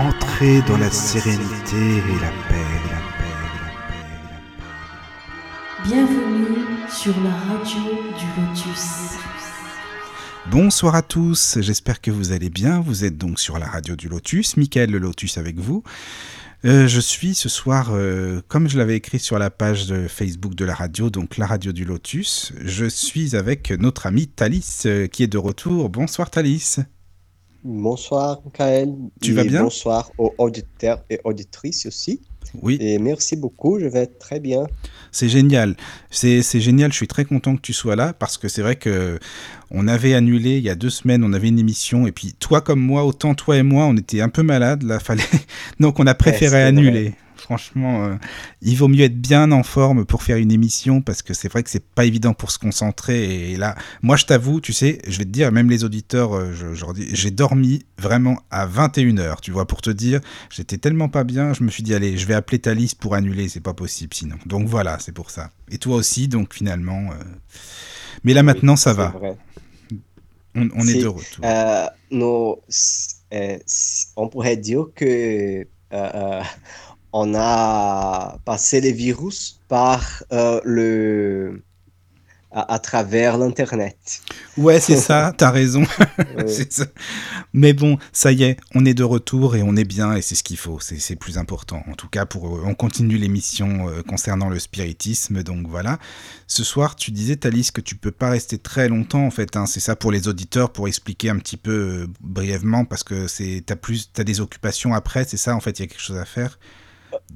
Entrez dans la sérénité et la paix, la paix, la paix, la paix. Bienvenue sur la radio du Lotus. Bonsoir à tous, j'espère que vous allez bien. Vous êtes donc sur la radio du Lotus, Michael le Lotus avec vous. Euh, je suis ce soir, euh, comme je l'avais écrit sur la page de Facebook de la radio, donc la radio du Lotus, je suis avec notre ami Thalys euh, qui est de retour. Bonsoir Thalys. Bonsoir, Michael. Tu vas bien? Bonsoir aux auditeurs et auditrices aussi. Oui, Et merci beaucoup, je vais très bien. c'est génial. C'est génial, je suis très content que tu sois là parce que c'est vrai que on avait annulé il y a deux semaines, on avait une émission et puis toi comme moi, autant toi et moi, on était un peu malades, là, fallait... donc on a préféré annuler. Franchement, euh, il vaut mieux être bien en forme pour faire une émission parce que c'est vrai que c'est pas évident pour se concentrer. Et là, moi, je t'avoue, tu sais, je vais te dire, même les auditeurs, euh, j'ai dormi vraiment à 21h, tu vois, pour te dire, j'étais tellement pas bien, je me suis dit, allez, je vais appeler Thalys pour annuler, c'est pas possible sinon. Donc voilà, c'est pour ça. Et toi aussi, donc finalement. euh, Mais là maintenant, ça va. vrai. On, on est Si, de retour. Euh, on pourrait dire que euh, on a passé le virus par euh, le à, à travers l'internet. Ouais, c'est ça, t'as raison. Oui. C'est ça. Mais bon, ça y est, on est de retour et on est bien et c'est ce qu'il faut, c'est plus important. En tout cas, pour, on continue l'émission euh, concernant le spiritisme, donc voilà. Ce soir, tu disais, Thalys, que tu peux pas rester très longtemps en fait. hein. C'est ça pour les auditeurs, pour expliquer un petit peu euh, brièvement, parce que t'as plus, t'as des occupations après, c'est ça en fait, il y a quelque chose à faire,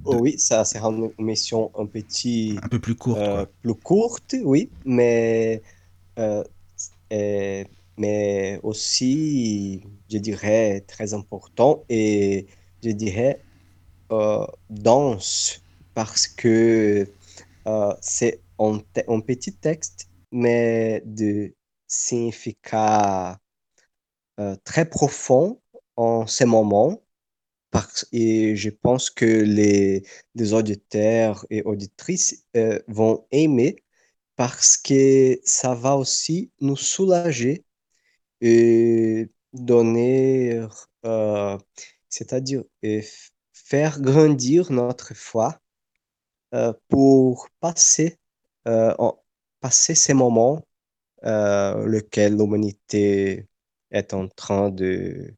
Oh oui, ça sera une émission un petit un peu plus court. euh, plus courte, oui, mais, euh, mais aussi, je dirais, très important et je dirais euh, dense parce que c'est un, un petit texte, mais de significat très profond en ce moment. Et je pense que les, auditeurs et auditrices euh, vont aimer parce que ça va aussi nous soulager et donner, euh, c'est-à-dire faire grandir notre foi euh, pour passer, passer ces moments euh, lesquels l'humanité est en train de,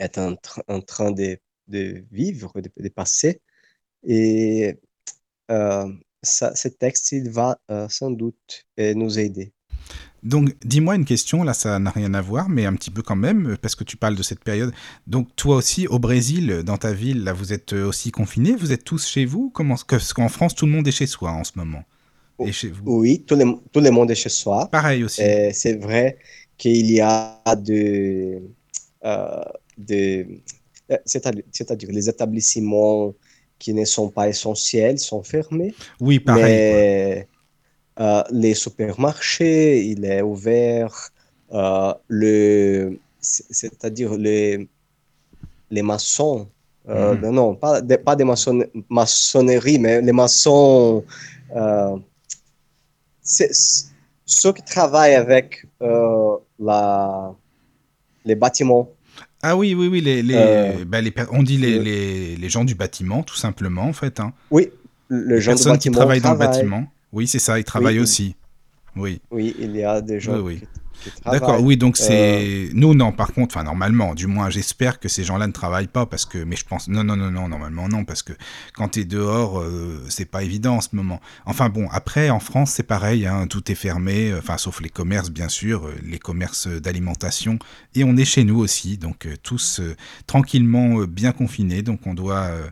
est en, tra- en train de, de vivre, de, de passer. Et euh, ça, ce texte, il va euh, sans doute euh, nous aider. Donc, dis-moi une question, là, ça n'a rien à voir, mais un petit peu quand même, parce que tu parles de cette période. Donc, toi aussi, au Brésil, dans ta ville, là, vous êtes aussi confinés Vous êtes tous chez vous? Comment Parce qu'en France, tout le monde est chez soi en ce moment. Et chez vous Oui, tout le, tout le monde est chez soi. Pareil aussi. C'est vrai qu'il y a de, euh, de, euh, c'est-à-dire, les établissements qui ne sont pas essentiels sont fermés. Oui, pareil. Mais euh, les supermarchés, il est ouvert. euh, le, c'est- c'est-à-dire les, les maçons, euh, Mhm. non, pas, des- pas des maçonne- maçonneries, mais les maçons, c'est- ceux qui travaillent avec la, les bâtiments. Ah oui, oui, oui, les, les, Euh, bah, les on dit les, le- les, les gens du bâtiment, tout simplement, en fait. Hein. Oui, le Les gens du personnes qui travaillent dans le bâtiment. Oui, c'est ça, ils travaillent il- aussi. Oui. Oui, il y a des gens Oui, qui. D'accord, oui, donc Euh, c'est... Nous, non, par contre, enfin, normalement, du moins, j'espère que ces gens-là ne travaillent pas, parce que... Mais je pense... Non, non, non, non, normalement, non, parce que quand t'es dehors, euh, c'est pas évident en ce moment. Enfin bon, après, en France, c'est pareil, hein, tout est fermé, euh, enfin, sauf les commerces, bien sûr, euh, les commerces d'alimentation, et on est chez nous aussi, donc euh, tous euh, tranquillement euh, bien confinés, donc on doit, euh,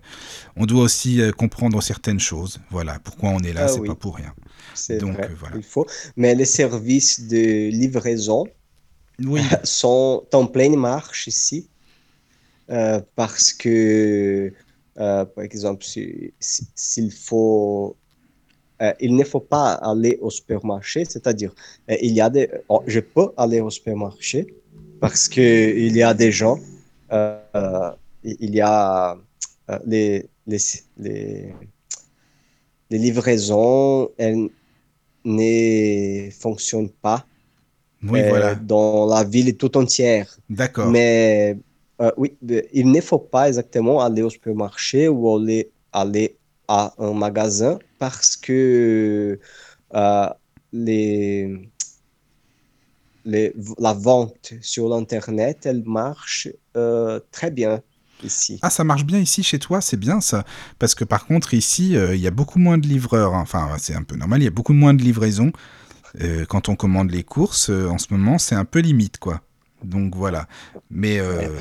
on doit aussi euh, comprendre certaines choses. Voilà, pourquoi on est là, Ah c'est oui. pas pour rien. C'est Donc, vrai, euh, voilà. il faut. Mais les services de livraison Oui, sont en pleine marche ici euh, parce que, euh, par exemple, si- si- s'il faut, euh, il ne faut pas aller au supermarché, c'est-à-dire, euh, il y a des, oh, je peux aller au supermarché parce que il y a des gens, euh, il y a les, les, les, les livraisons, elles ne fonctionnent pas oui, euh, voilà. dans la ville tout entière. D'accord. Mais euh, oui, il ne faut pas exactement aller au supermarché ou aller, aller à un magasin parce que euh, les, les, la vente sur l'Internet, elle marche très bien ici. Ah, ça marche bien ici chez toi, c'est bien ça. Parce que par contre, ici, euh, il y a beaucoup moins de livreurs. hein. Enfin, c'est un peu normal, il y a beaucoup moins de livraisons. Euh, quand on commande les courses, euh, en ce moment, c'est un peu limite, quoi. Donc voilà. Mais,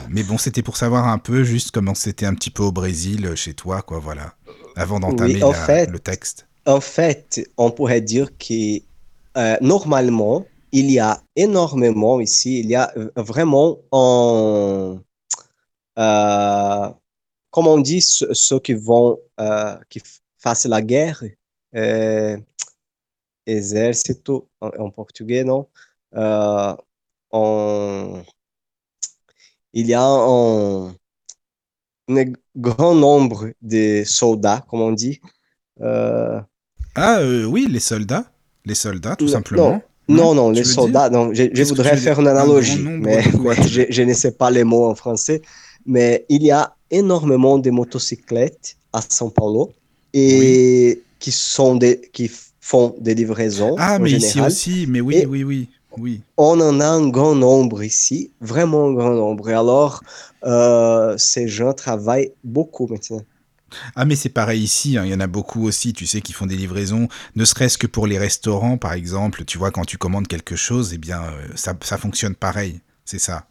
mais bon, c'était pour savoir un peu juste comment c'était un petit peu au Brésil, chez toi, quoi, voilà. Avant d'entamer Oui, le texte. En fait, on pourrait dire que normalement, il y a énormément ici, il y a vraiment en, euh, comme on dit, ceux, ceux qui vont, euh, qui fassent la guerre, euh, exército en, en portugais, non? Euh, en- il y a un, un grand nombre de soldats, comme on dit. Euh, Ah, euh, oui, les soldats. Les soldats, tout Non, simplement. Non, non, les soldats, non, je, voudrais faire une analogie, mais, je ne sais pas les mots en français. Mais il y a énormément de motocyclettes à São Paulo et qui sont des, qui font des livraisons Ah, en mais ici aussi, mais oui, Et- oui, oui, oui. On en a un grand nombre ici, vraiment un grand nombre. Et alors, euh, ces gens travaillent beaucoup maintenant. Ah, mais c'est pareil ici, hein, il y en a beaucoup aussi, tu sais, qui font des livraisons, ne serait-ce que pour les restaurants, par exemple. Tu vois, quand tu commandes quelque chose, eh bien, euh, ça, ça fonctionne pareil. C'est ça.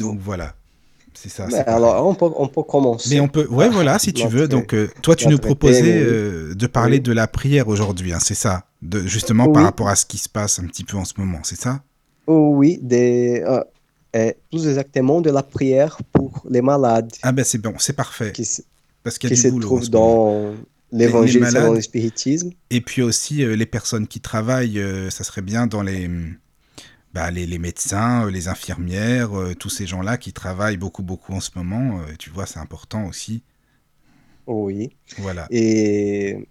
Donc voilà. C'est ça. Mais alors, on peut, on peut commencer. Mais on peut, ouais, voilà, si tu veux. Donc, euh, toi, tu nous proposais euh, de parler Oui. de la prière aujourd'hui, hein, c'est ça? De, Justement par rapport à ce qui se passe un petit peu en ce moment, c'est ça? Oui, des, euh, euh, plus exactement de la prière pour les malades Ah, ben c'est bon, c'est parfait. qui, se- Parce qu'il y qui a se du boulot trouvent ce moment. dans l'évangile selon le spiritisme. Et puis aussi, les personnes qui travaillent, ça serait bien dans les, bah, les, les médecins, euh, les infirmières, euh, tous ces gens-là qui travaillent beaucoup, beaucoup en ce moment. euh, tu vois, c'est important aussi. Oui. Voilà. Et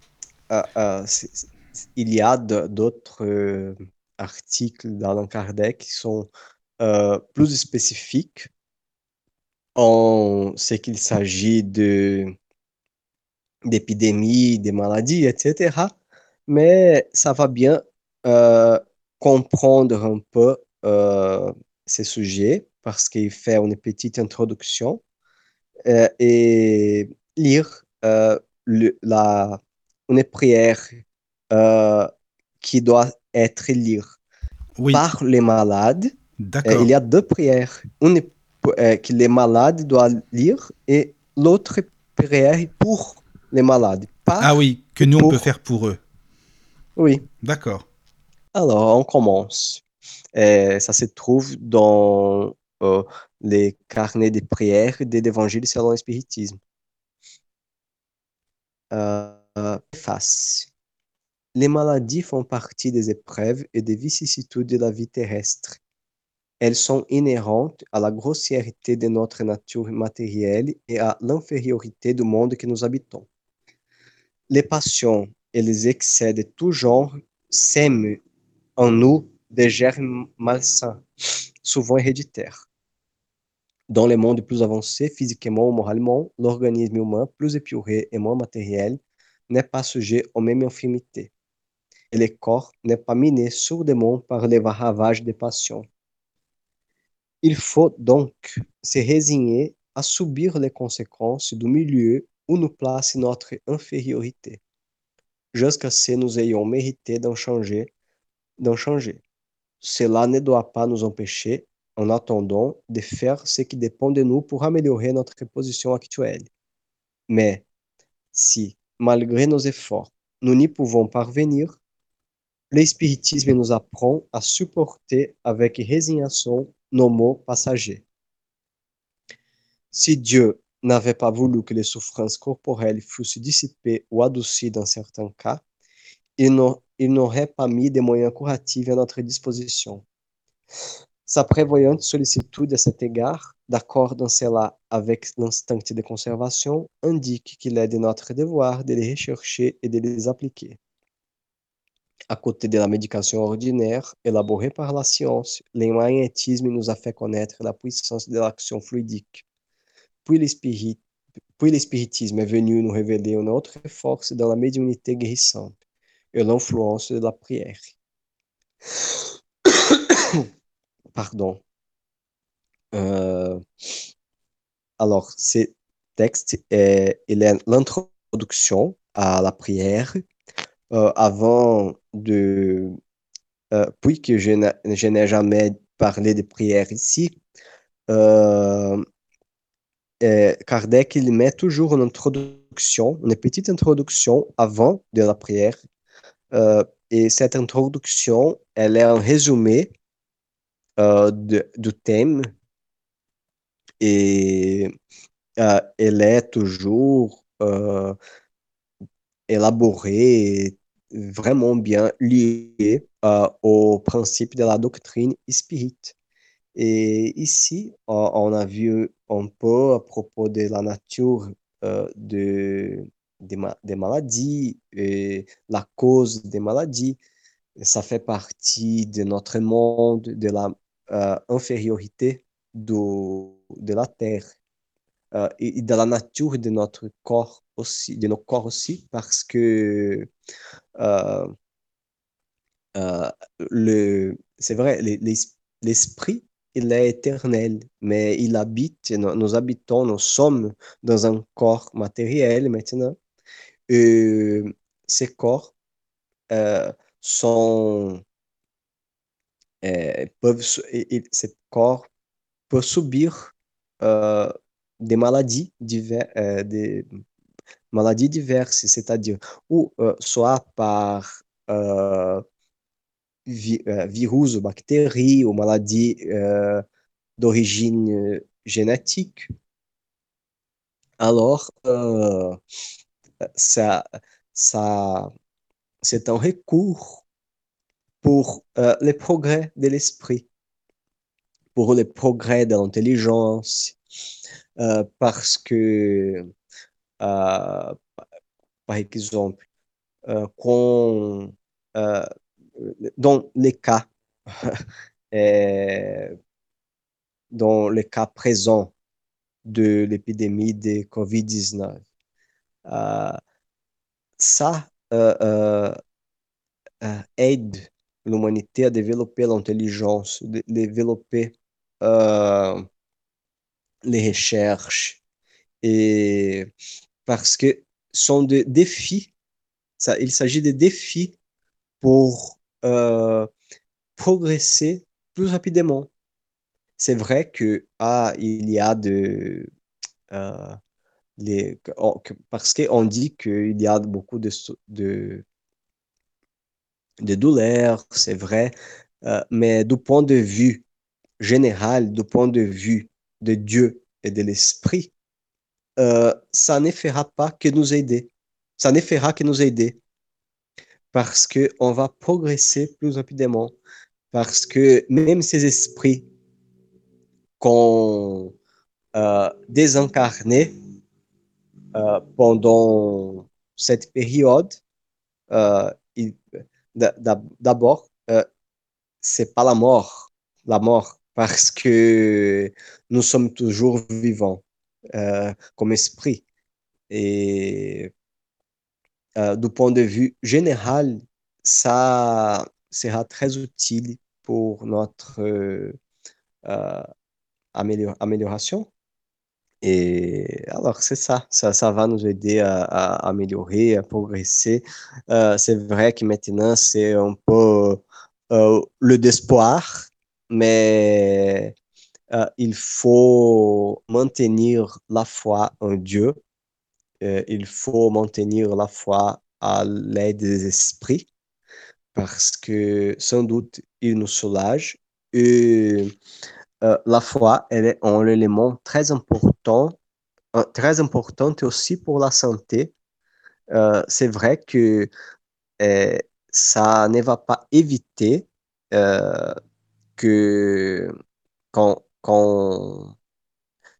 il y a d'autres articles d'Alain Kardec qui sont euh, plus spécifiques en ce qu'il s'agit de d'épidémies, des maladies, etc. Mais ça va bien euh, comprendre un peu euh, ces sujets parce qu'il fait une petite introduction euh, et lire euh, le- la, une prière euh, qui doit être lue Oui, par les malades. Il y a deux prières. Une que les malades doivent lire et l'autre prière pour les malades. Pas, Ah oui, que nous, on peut faire pour eux. Oui. D'accord. Alors, on commence. Euh, ça se trouve dans euh, les carnets de prières de l'Évangile selon le spiritisme. Euh, préface. Les maladies font partie des épreuves et des vicissitudes de la vie terrestre. Elles sont inhérentes à la grossièreté de notre nature matérielle et à l'infériorité du monde que nous habitons. Les passions et les excès de tout genre sèment en nous des germes malsains, souvent héréditaires. Dans les mondes plus avancés, physiquement ou moralement, l'organisme humain, plus épuré et moins matériel, n'est pas sujet aux mêmes infirmités. Et le corps n'est pas miné sourdement par les ravages des passions. Il faut donc se résigner à subir les conséquences du milieu où nous place notre infériorité, jusqu'à ce que nous ayons mérité d'en changer, d'en changer. Cela ne doit pas nous empêcher, en attendant, de faire ce qui dépend de nous pour améliorer notre position actuelle. Mais si, malgré nos efforts, nous n'y pouvons parvenir, le spiritisme nous apprend à supporter avec résignation nos maux passagers. Si Dieu n'avait pas voulu que les souffrances corporelles fussent dissipées ou adoucies dans certains cas, il il n'aurait pas mis des moyens curatifs à notre disposition. Sa prévoyante sollicitude à cet égard, d'accord dans cela avec l'instinct de conservation, indique qu'il est de notre devoir de les rechercher et de les appliquer. à côté de la médication ordinaire élaborée par la science, l'emagnétisme nous a fait connaître la puissance de l'action fluidique. Puis l'espiritisme est venu nous révéler une autre force dans la médiumnité guérissante et l'influence de la prière. Pardon. Euh, alors, ce texte est, il est l'introduction à la prière euh, avant de... Euh, je n'ai jamais parlé de prière ici, euh, Kardec il met toujours une introduction, une petite introduction avant de la prière. Et cette introduction, elle est un résumé de, du thème et elle est toujours élaborée vraiment bien lié euh, au principe de la doctrine spirit. Et ici, on a vu un peu à propos de la nature euh, de, des, maladies et la cause des maladies. Ça fait partie de notre monde, de la euh, infériorité de la Terre et de la nature de notre corps aussi, de nos corps aussi, parce que euh, euh, le, c'est vrai, l'esprit, il est éternel, mais il habite, nous, habitons, nous sommes dans un corps matériel maintenant. Ces corps euh, sont, peuvent, ces corps peuvent subir des maladies diverses, des maladies diverses, c'est-à-dire euh, soit par euh, euh, virus ou bactéries ou maladies d'origine génétique. Alors, ça, ça, c'est un recours pour les progrès de l'esprit, pour les progrès de l'intelligence, parce que euh, par exemple, euh, euh, dans les cas, dans le cas présent de l'épidémie de COVID-19, ça aide l'humanité à développer l'intelligence, développer les recherches et parce que sont des défis. Ça, il s'agit de défis pour euh, progresser plus rapidement. C'est vrai que ah, il y a de euh, les, parce qu'on dit qu'il y a beaucoup de, de, douleurs, c'est vrai, euh, mais du point de vue général, du point de vue de Dieu et de l'Esprit, euh, ça ne fera pas que nous aider. Ça ne fera que nous aider. Parce qu'on va progresser plus rapidement. Parce que même ces esprits qu'on euh, désincarné euh, pendant cette période, euh, d'abord, euh, c'est pas la mort, la mort, parce que nous sommes toujours vivants. Euh, comme esprit. Et euh, du point de vue général, ça sera très utile pour notre euh, amélioration. Et alors, c'est ça. ça. va nous aider à, améliorer, à progresser. c'est vrai que maintenant, c'est un peu le d'espoir, mais euh, il faut maintenir la foi en Dieu, euh, il faut maintenir la foi à l'aide des esprits, parce que sans doute, il nous soulage. Et euh, la foi, elle est un élément très important, très important aussi pour la santé. C'est vrai que ça ne va pas éviter que quand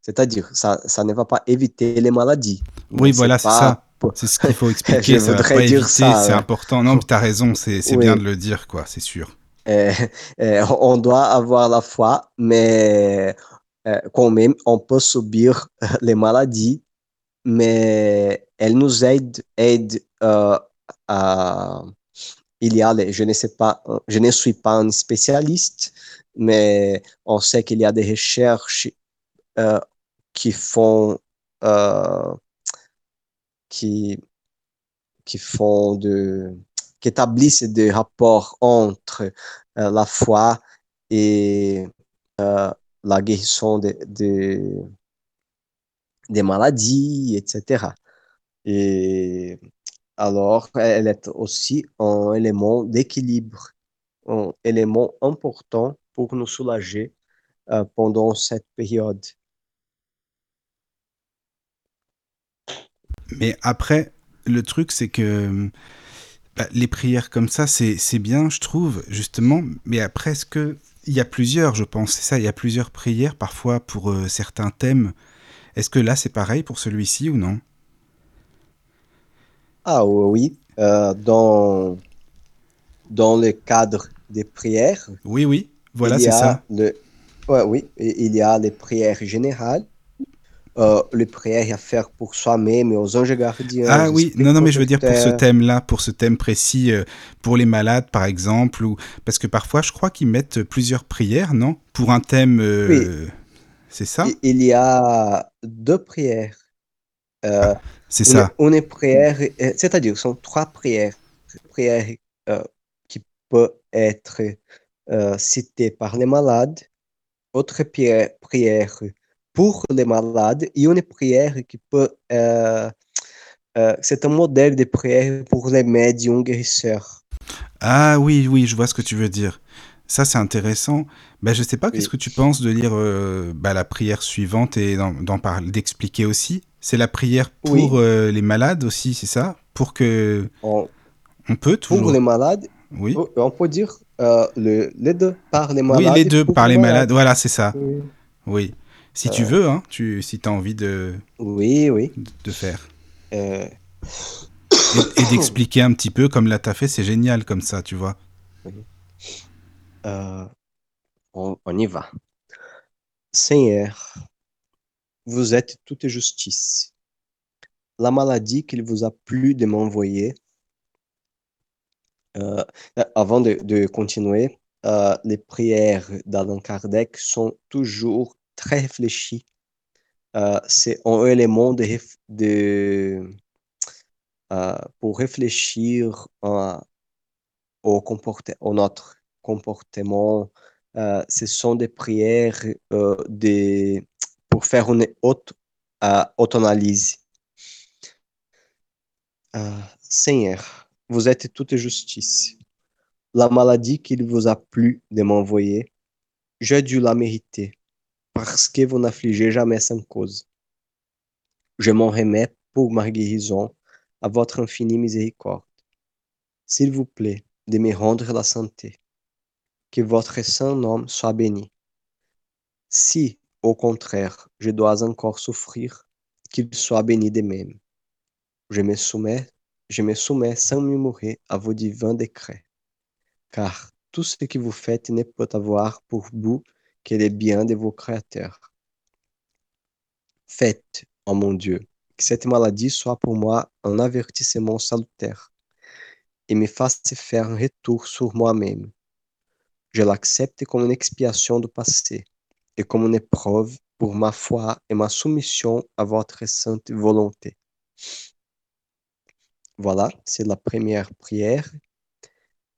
c'est-à-dire, ça, ça ne va pas éviter les maladies. Oui, voilà, c'est ça. C'est ce qu'il faut expliquer. Je voudrais dire ça, C'est ouais. important. Non, mais t'as raison. C'est c'est Oui. bien de le dire, quoi. C'est sûr. Euh, euh, on doit avoir la foi, mais euh, quand même, on peut subir les maladies, mais elles nous aident, aident euh, à... Il y a je ne sais pas, je ne suis pas un spécialiste, mais on sait qu'il y a des recherches qui font, qui, qui font de, qui établissent des rapports entre euh, la foi et euh, la guérison de, de- des maladies, etc. Et alors, elle est aussi un élément d'équilibre, un élément important pour nous soulager euh, pendant cette période. Mais après, le truc, c'est que bah, les prières comme ça, c'est c'est bien, je trouve, justement. Mais après, est-ce que il y a plusieurs, je pense, c'est ça, il y a plusieurs prières parfois pour euh, certains thèmes. Est-ce que là, c'est pareil pour celui-ci ou non? Ah oui, euh, dans, dans le cadre des prières, Oui, oui, voilà, c'est ça. le, ouais, oui, il y a les prières générales, euh, les prières à faire pour soi-même et aux anges gardiens, Ah oui, non, non, mais je veux dire pour ce thème-là, pour ce thème précis, euh, pour les malades, par exemple, ou parce que parfois, je crois qu'ils mettent plusieurs prières, non? Pour un thème, euh, c'est ça? Il- y a deux prières. Euh, C'est ça. une prière, c'est-à-dire, ce sont trois prières. Prières qui peuvent être citées par les malades, autre prière, prière pour les malades et une prière qui peut. euh, euh, c'est un modèle de prière pour les médiums guérisseurs. Ah oui, oui, je vois ce que tu veux dire. Ça, c'est intéressant. Ben, je sais pas, qu'est-ce Oui. que tu penses de lire euh, bah, la prière suivante et d'en parler, d'expliquer aussi? C'est la prière pour Oui. les malades aussi, c'est ça? Pour que... On- On peut pour toujours... les malades, Oui. on peut dire le, les deux, par les oui, malades. les deux, pour par les malades. malades. Voilà, c'est ça. Oui, Oui. Si tu Euh. veux, hein, tu, si tu as envie de, oui. oui. de faire. Euh, Et, et d'expliquer un petit peu comme là t'as fait, c'est génial comme ça, tu vois. euh, on, on y va. Seigneur, vous êtes toute justice. La maladie qu'il vous a plu de m'envoyer, euh, avant de, de continuer, euh, les prières d'Allan Kardec sont toujours très réfléchies. Euh, c'est un élément de, euh, pour réfléchir à- au comporte- à notre comportement. Euh, ce sont des prières euh, pour faire une euh, auto-analyse. Euh, Seigneur, vous êtes toute justice. La maladie qu'il vous a plu de m'envoyer, j'ai dû la mériter, parce que vous n'affligez jamais sans cause. Je m'en remets pour ma guérison à votre infinie miséricorde. S'il vous plaît, de me rendre la santé. Que votre saint nom soit béni. Si, au contraire, je dois encore souffrir, qu'il soit béni de même. Je me soumets, je me soumets sans murmurer à vos divins décrets. Car tout ce que vous faites ne peut avoir pour but que le bien de vos créateurs. Faites, oh mon Dieu, que cette maladie soit pour moi un avertissement salutaire et me fasse faire un retour sur moi-même. Je l'accepte comme une expiation du passé et comme une épreuve pour ma foi et ma soumission à votre sainte volonté. Voilà, c'est la première prière.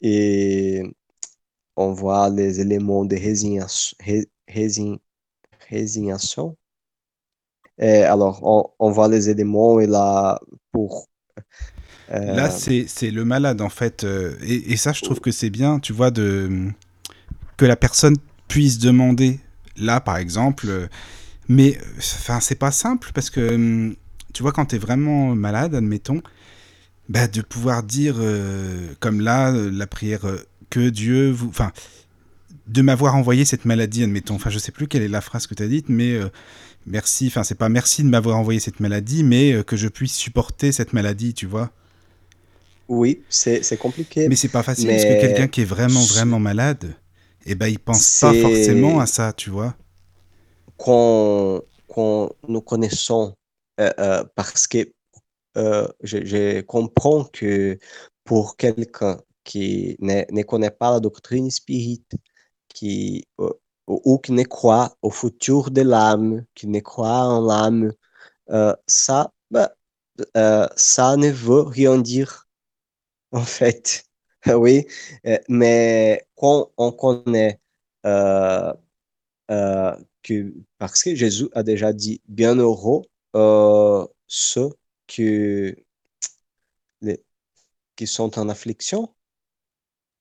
Et on voit les éléments de résignation. ré- résign- résignation. Et alors, on, voit les éléments et là, pour... euh, Là, c'est le malade, en fait. euh, et, ça, je trouve que c'est bien, tu vois, de, que la personne puisse demander, là, par exemple. euh, mais, enfin, c'est pas simple, parce que, tu vois, quand t'es vraiment malade, admettons, bah, de pouvoir dire, comme là, la prière, que Dieu vous... Enfin, de m'avoir envoyé cette maladie, admettons. Enfin, je sais plus quelle est la phrase que tu as dite, mais euh, merci. Enfin, c'est pas merci de m'avoir envoyé cette maladie, mais euh, que je puisse supporter cette maladie, tu vois. Oui, c'est compliqué. Mais c'est pas facile parce que quelqu'un qui est vraiment, vraiment malade, eh ben, il pense pas forcément à ça, tu vois? Quand, quand nous connaissons, euh, parce que je, je comprends que pour quelqu'un qui ne, connaît pas la doctrine spirite, qui, ou, qui ne croit au futur de l'âme, qui ne croit en l'âme, euh, ça, bah, euh, ça ne veut rien dire, en fait. oui, euh, mais quand on connaît que, parce que Jésus a déjà dit, bien heureux ceux qui, les, qui sont en affliction,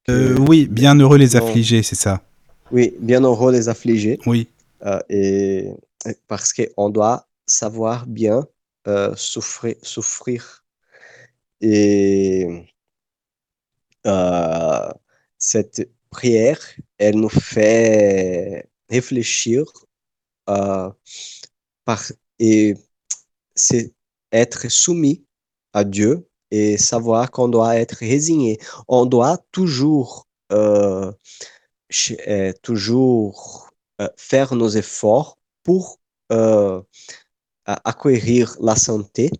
euh, oui, bien heureux les affligés, c'est ça. Oui, bien heureux les affligés. Oui. Euh, et parce qu'on doit savoir bien euh, souffrir, souffrir. Et cette prière, elle nous fait réfléchir par, et c'est être soumis à Dieu et savoir qu'on doit être résigné. On doit toujours, euh, euh, toujours euh, faire nos efforts pour acquérir la santé,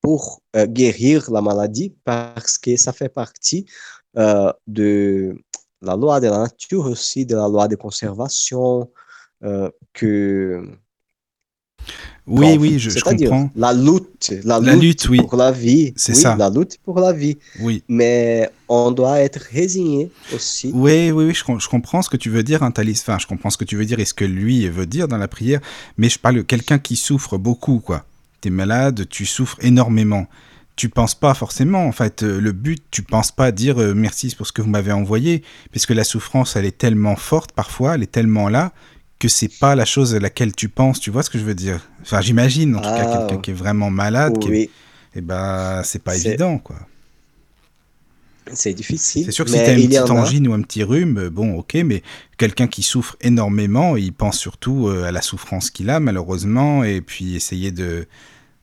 pour guérir la maladie, parce que ça fait partie de la loi de la nature aussi, de la loi de conservation, que oui, oui, je, je comprends. La lutte, la, la lutte, lutte, oui. pour la vie. C'est oui, ça. La lutte pour la vie. Oui. Mais on doit être résigné aussi. Oui, oui, oui, je, je comprends ce que tu veux dire, hein, Thalys. Enfin, je comprends ce que tu veux dire et ce que lui veut dire dans la prière. Mais je parle de quelqu'un qui souffre beaucoup, quoi. T'es malade, tu souffres énormément. Tu penses pas forcément, en fait, euh, le but, tu penses pas dire euh, merci pour ce que vous m'avez envoyé, puisque la souffrance, elle est tellement forte parfois, elle est tellement là, que c'est pas la chose à laquelle tu penses, tu vois ce que je veux dire? Enfin, j'imagine, en tout Ah. cas, quelqu'un qui est vraiment malade, qui est- Oui, eh ben, c'est pas évident, quoi. c'est difficile. C'est sûr que si t'as une petite angine ou un petit rhume, bon, ok, mais quelqu'un qui souffre énormément, il pense surtout euh, à la souffrance qu'il a, malheureusement, et puis essayer de,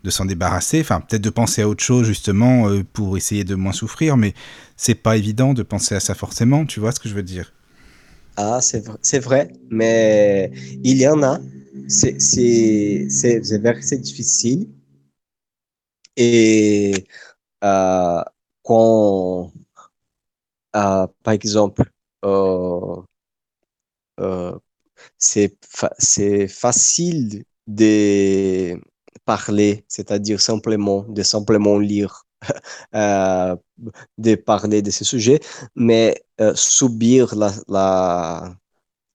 de s'en débarrasser, enfin, peut-être de penser à autre chose, justement, euh, pour essayer de moins souffrir, mais c'est pas évident de penser à ça forcément, tu vois ce que je veux dire? Ah, c'est vrai, mais il y en a. C'est vrai c'est difficile. Et euh, quand, euh, par exemple, euh, c'est facile de parler, c'est-à-dire simplement, de simplement lire, euh, de parler de ce sujet, mais euh, subir la,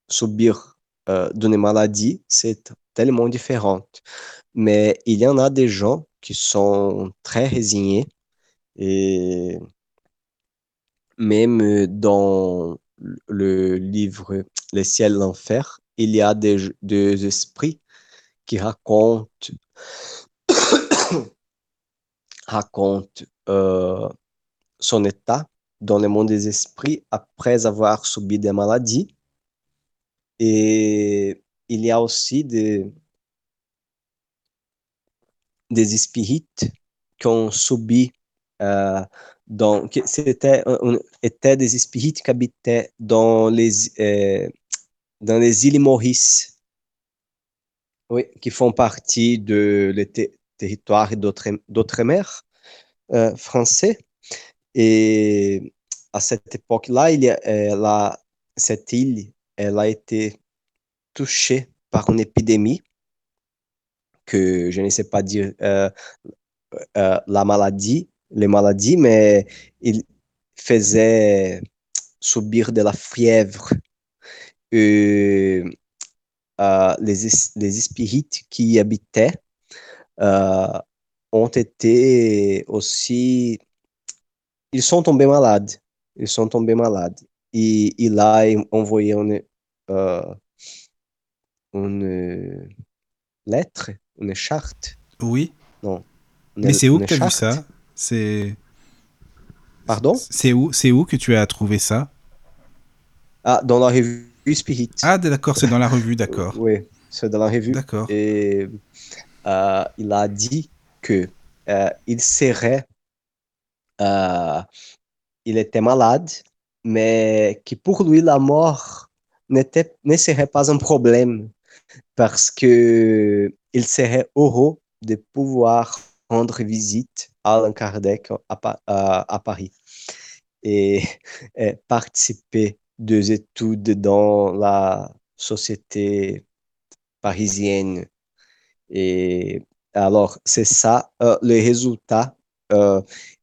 subir euh, d'une maladie, c'est tellement différent. Mais il y en a des gens qui sont très résignés et même dans le livre Les ciels et l'enfer, il y a des esprits qui racontent, racontent euh, son état dans le monde des esprits après avoir subi des maladies. Et il y a aussi des, des qui ont subi, euh, dans, c'était, étaient des spirites qui habitaient dans les, euh, dans les îles Maurice, oui, qui font partie de territoire d'outre- d'outre-mer euh, français. Et à cette époque-là, euh, cette île, elle a été touchée par une épidémie que je ne sais pas dire euh, la maladie, les maladies, mais il faisait subir de la fièvre. Les, es- les spirites qui y habitaient euh, ont été aussi... Ils sont tombés malades. Ils sont tombés malades. Et il a envoyé une, euh, une lettre, une charte. Oui, Non. une- mais c'est où que t'as vu charte. ça? C'est Pardon? c'est où, c'est où que tu as trouvé ça? Ah, dans la revue Spirit. Ah, d'accord, c'est dans la revue, d'accord. Oui, c'est dans la revue. D'accord. Et euh, il a dit que euh, il serait, euh, il était malade, mais que pour lui la mort n'était, ne serait pas un problème parce que il serait heureux de pouvoir rendre visite à Allan Kardec à, Pa- à- à Paris et, et participer des études dans la société parisienne. Et alors, c'est ça euh, le résultat. Euh,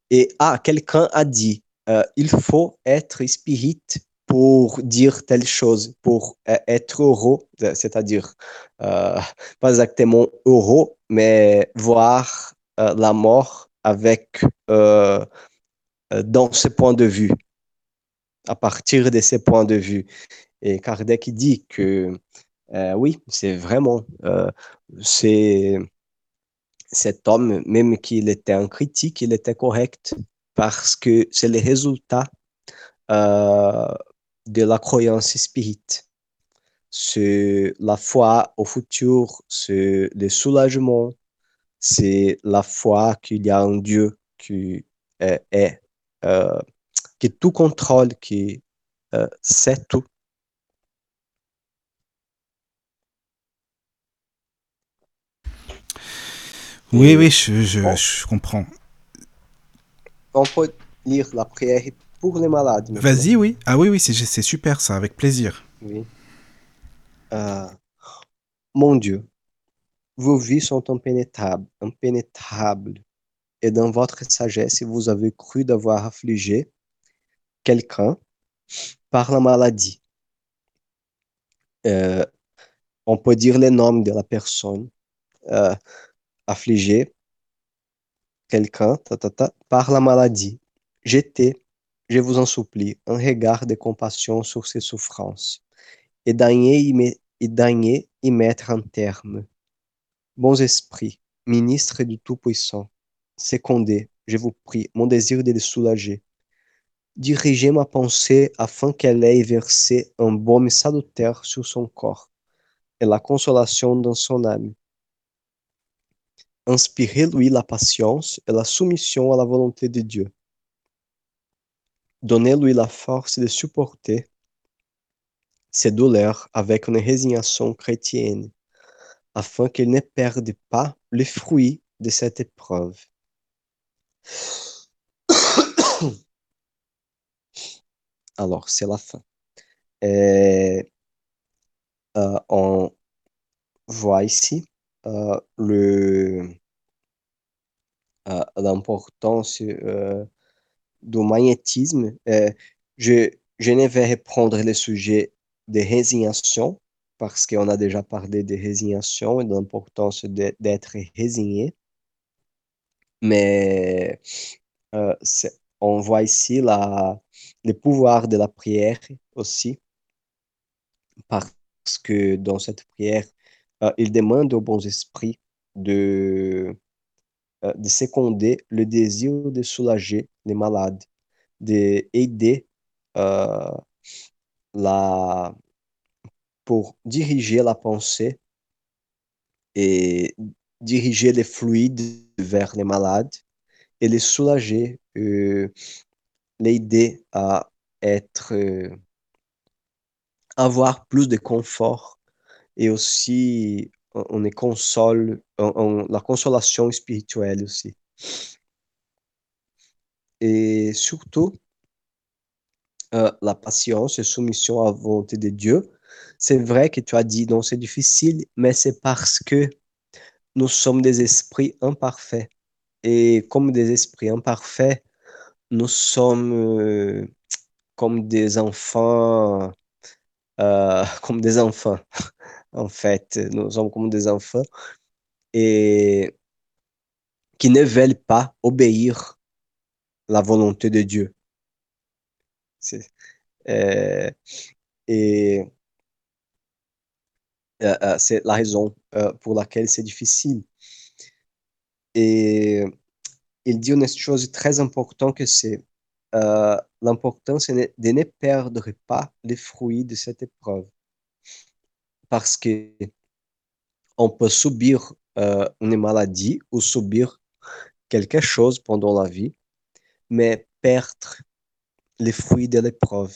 et ah, quelqu'un a dit, euh, il faut être spirit pour dire telle chose, pour être heureux, c'est-à-dire pas exactement heureux, mais voir la mort avec dans ce point de vue, à partir de ces points de vue. Et Kardec dit que euh, oui, c'est vraiment euh, c'est cet homme, même qu'il était un critique, il était correct parce que c'est le résultat euh, de la croyance spirit. C'est la foi au futur, c'est le soulagement, c'est la foi qu'il y a un Dieu qui est, qui tout contrôle, qui sait tout. Oui, Et oui, je, je, bon, je comprends. on peut lire la prière pour les malades. Vas-y, oui. Ah oui, oui, c'est super ça, avec plaisir. Oui. Euh, mon Dieu, vos vies sont impénétrables, impénétrables, et dans votre sagesse, vous avez cru devoir affliger quelqu'un par la maladie. Euh, on peut dire les noms de la personne euh, affligée, quelqu'un ta, ta, ta, par la maladie. Jetez, je vous en supplie, un regard de compassion sur ces souffrances et daignez y, et daignez y mettre un terme. Bons esprits, ministres du Tout-Puissant, secondez, je vous prie, mon désir de les soulager. Dirigez ma pensée afin qu'elle ait versé un baume salutaire sur son corps et la consolation dans son âme. Inspirez-lui la patience et la soumission à la volonté de Dieu. Donnez-lui la force de supporter ses douleurs avec une résignation chrétienne, afin qu'il ne perde pas le fruit de cette épreuve. Alors, c'est la fin. Euh, on voit ici le, euh, l'importance euh, du magnétisme. Euh, je, je ne vais reprendre le sujet de résignation parce qu'on a déjà parlé de résignation et de l'importance d'être résigné. Mais euh, on voit ici la, le pouvoir de la prière aussi parce que dans cette prière, euh, il demande aux bons esprits de, euh, de seconder le désir de soulager les malades, d'aider euh, la, pour diriger la pensée et diriger les fluides vers les malades et les soulager, euh, l'aider à être, euh, avoir plus de confort et aussi on, est console, on- on- la consolation spirituelle aussi. Et surtout, euh, la patience et soumission à la volonté de Dieu. C'est vrai que tu as dit non, c'est difficile, mais c'est parce que nous sommes des esprits imparfaits. Et comme des esprits imparfaits, nous sommes euh, comme des enfants, euh, comme des enfants, en fait. Nous sommes comme des enfants qui ne veulent pas obéir la volonté de Dieu. Euh, et euh, euh, c'est la raison pour laquelle c'est difficile. Et il dit une chose très importante que c'est ne- de ne perdre pas les fruits de cette épreuve. Parce que on peut subir euh, une maladie ou subir quelque chose pendant la vie, mais perdre les fruits de l'épreuve.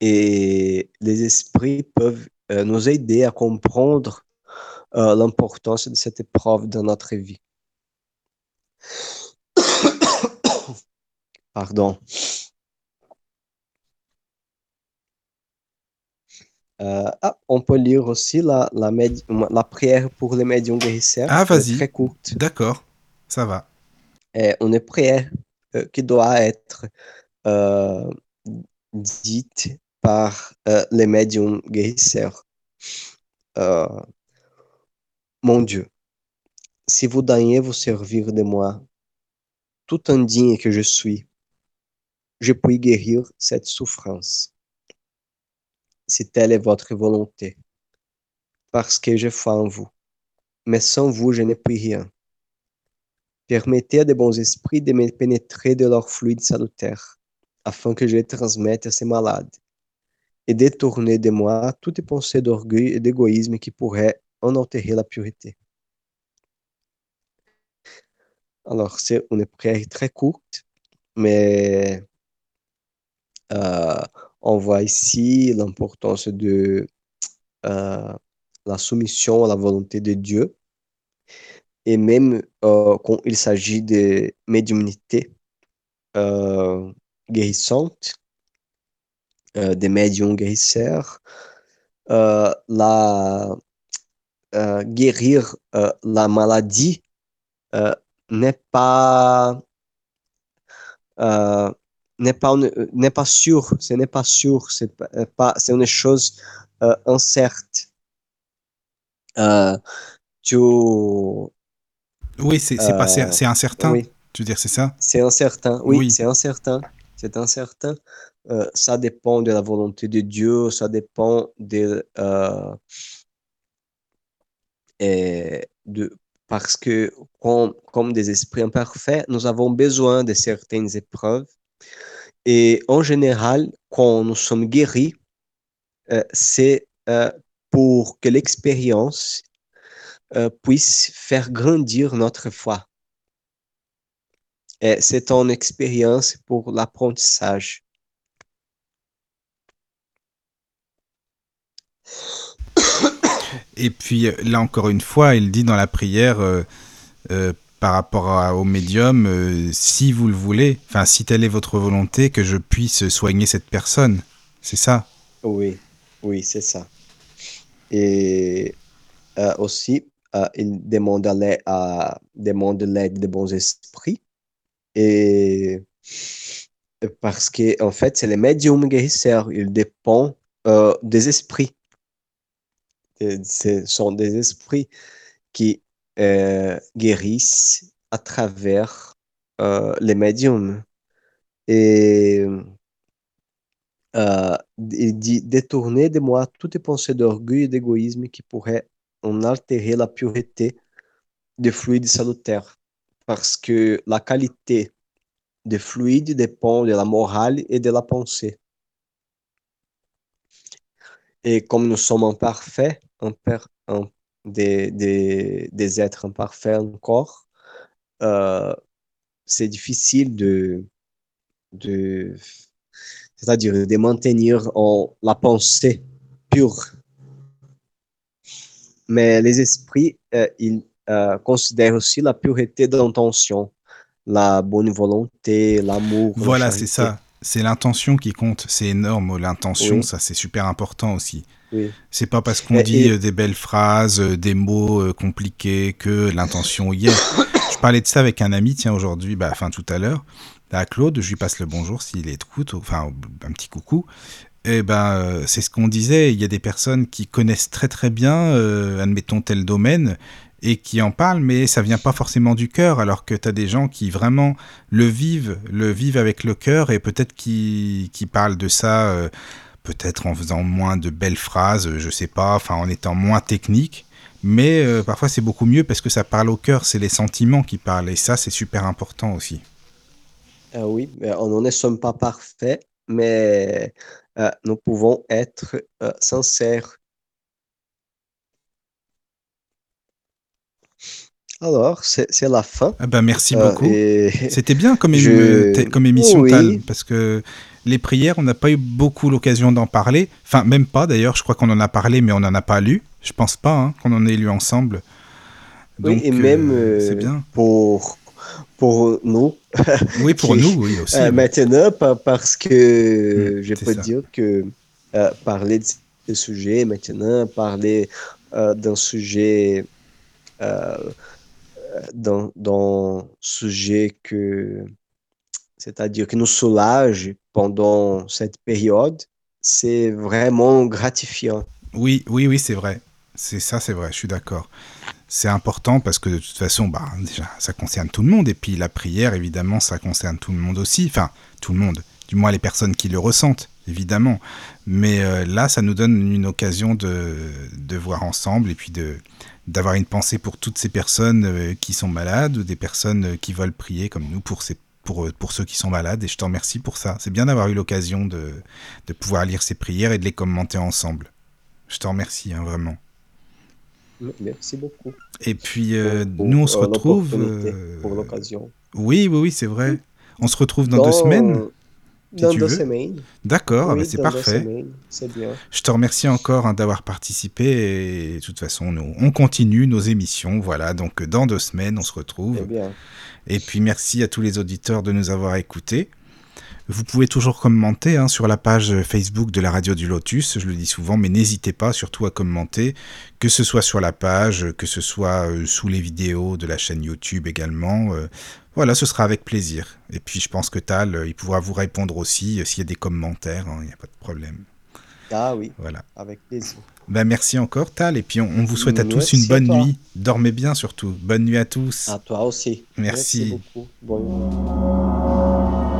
Et les esprits peuvent euh, nous aider à comprendre euh, l'importance de cette épreuve dans notre vie. Pardon. Euh, ah, on peut lire aussi la, la, la prière pour les médiums guérisseurs. Ah, vas-y. Très courte. D'accord, ça va. Et une prière euh, qui doit être euh, dite par les médiums guérisseurs. mon Dieu, si vous daignez vous servir de moi, tout indigne que je suis, je puis guérir cette souffrance si telle est votre volonté, parce que je foi en vous. Mais sans vous, je ne puis rien. Permettez à de bons esprits de me pénétrer de leur fluide salutaire, afin que je les transmette à ces malades, et détourner de moi toutes pensées d'orgueil et d'égoïsme qui pourraient en enterrer la pureté. Alors, c'est une prière très courte, mais euh, on voit ici l'importance de euh, la soumission à la volonté de Dieu. Et même euh, quand il s'agit de médiumnité euh, guérissante, des médiums guérisseurs, la, guérir la maladie n'est pas n'est pas, n'est pas sûr, ce n'est pas sûr, c'est pas, c'est une chose euh, incerte. Euh, tu... Oui, c'est, c'est, pas, c'est, c'est incertain. Oui. Tu veux dire, c'est ça? C'est incertain, oui, oui. c'est incertain. C'est incertain. Euh, ça dépend de la volonté de Dieu, ça dépend de, euh, et de parce que comme, comme des esprits imparfaits, nous avons besoin de certaines épreuves et en général, quand nous sommes guéris, euh, c'est euh, pour que l'expérience euh, puisse faire grandir notre foi. C'est une expérience pour l'apprentissage. Et puis là encore une fois, il dit dans la prière, par rapport au médium, euh, si vous le voulez, enfin si telle est votre volonté, que je puisse soigner cette personne. C'est ça Oui, oui, c'est ça. Et euh, aussi, euh, il demande l'aide à, des bons esprits. Et parce que en fait, c'est les médiums guérisseurs, ils dépendent des esprits. Ce sont des esprits qui guérissent à travers euh, les médiums. Et euh, détourner de moi toutes pensées d'orgueil et d'égoïsme qui pourraient en altérer la pureté des fluides salutaires. Parce que la qualité des fluides dépend de la morale et de la pensée. Et comme nous sommes imparfaits, imper, des, des, des êtres imparfaits encore, euh, c'est difficile de, de c'est-à-dire de maintenir en, la pensée pure. Mais les esprits, euh, ils euh, considèrent aussi la pureté d'intention, la bonne volonté, l'amour. Voilà, c'est ça. C'est l'intention qui compte. C'est énorme, l'intention, oui. ça c'est super important aussi. Oui. C'est pas parce qu'on dit et... des belles phrases, des mots compliqués que l'intention y est. je parlais de ça avec un ami, tiens, aujourd'hui, bah, enfin tout à l'heure, à Claude, je lui passe le bonjour s'il est écoute, enfin un petit coucou. Et ben, c'est ce qu'on disait, il y a des personnes qui connaissent très très bien, euh, admettons, tel domaine, et qui en parlent, mais ça vient pas forcément du cœur, alors que tu as des gens qui vraiment le vivent, le vivent avec le cœur, et peut-être qui, qui parlent de ça. Euh, peut-être en faisant moins de belles phrases, je sais pas, enfin en étant moins technique. Mais euh, parfois c'est beaucoup mieux parce que ça parle au cœur, c'est les sentiments qui parlent et ça c'est super important aussi. Euh, oui, on n'en sommes pas parfaits, mais euh, nous pouvons être euh, sincères. Alors, c'est la fin. Ah bah merci Euh, beaucoup. C'était bien comme, je... émission, Oui, Tal, parce que les prières, on n'a pas eu beaucoup l'occasion d'en parler. Enfin, même pas d'ailleurs, je crois qu'on en a parlé, mais on n'en a pas lu. Je pense pas hein, qu'on en ait lu ensemble. oui, Donc, et même euh, euh, bien. pour, pour nous, Oui, pour qui, nous, oui, aussi. euh, oui. maintenant, pa- parce Mm, que je c'est peux ça. dire que euh, parler de ce sujet maintenant, parler d'un sujet, d'un, d'un sujet que, c'est-à-dire que nous soulage pendant cette période, c'est vraiment gratifiant. Oui, oui, oui, c'est vrai. C'est ça, c'est vrai, je suis d'accord. C'est important parce que de toute façon, bah, déjà, ça concerne tout le monde. Et puis la prière, évidemment, ça concerne tout le monde aussi. Enfin, tout le monde. Du moins les personnes qui le ressentent, évidemment. Mais euh, là, ça nous donne une occasion de, de voir ensemble et puis de d'avoir une pensée pour toutes ces personnes euh, qui sont malades ou des personnes euh, qui veulent prier comme nous pour, ces, pour, euh, pour ceux qui sont malades. Et je t'en remercie pour ça. C'est bien d'avoir eu l'occasion de, de pouvoir lire ces prières et de les commenter ensemble. Je t'en remercie, hein, vraiment. Merci beaucoup Et puis, euh, pour, nous, on se retrouve. euh, pour l'occasion. Oui, oui, oui, c'est vrai. On se retrouve dans, deux semaines. Si Dans deux veux. semaines. D'accord, ah Oui, bah, c'est parfait. semaines, bien. Je te remercie encore hein, d'avoir participé. Et de toute façon, nous, on continue nos émissions. Voilà, donc euh, dans deux semaines, on se retrouve. C'est bien. Et puis, merci à tous les auditeurs de nous avoir écoutés. Vous pouvez toujours commenter hein, sur la page Facebook de la radio du Lotus, je le dis souvent, mais n'hésitez pas surtout à commenter, que ce soit sur la page, que ce soit euh, sous les vidéos de la chaîne YouTube également. euh, voilà, ce sera avec plaisir. Et puis je pense que Tal, euh, il pourra vous répondre aussi s'il y a des commentaires, hein, il n'y a pas de problème. Ah oui, Voilà. avec plaisir. Ben, merci encore Tal, et puis on, on vous souhaite à tous Merci une bonne nuit. Dormez bien surtout. Bonne nuit à tous. À toi aussi. Merci. beaucoup. Bonne nuit.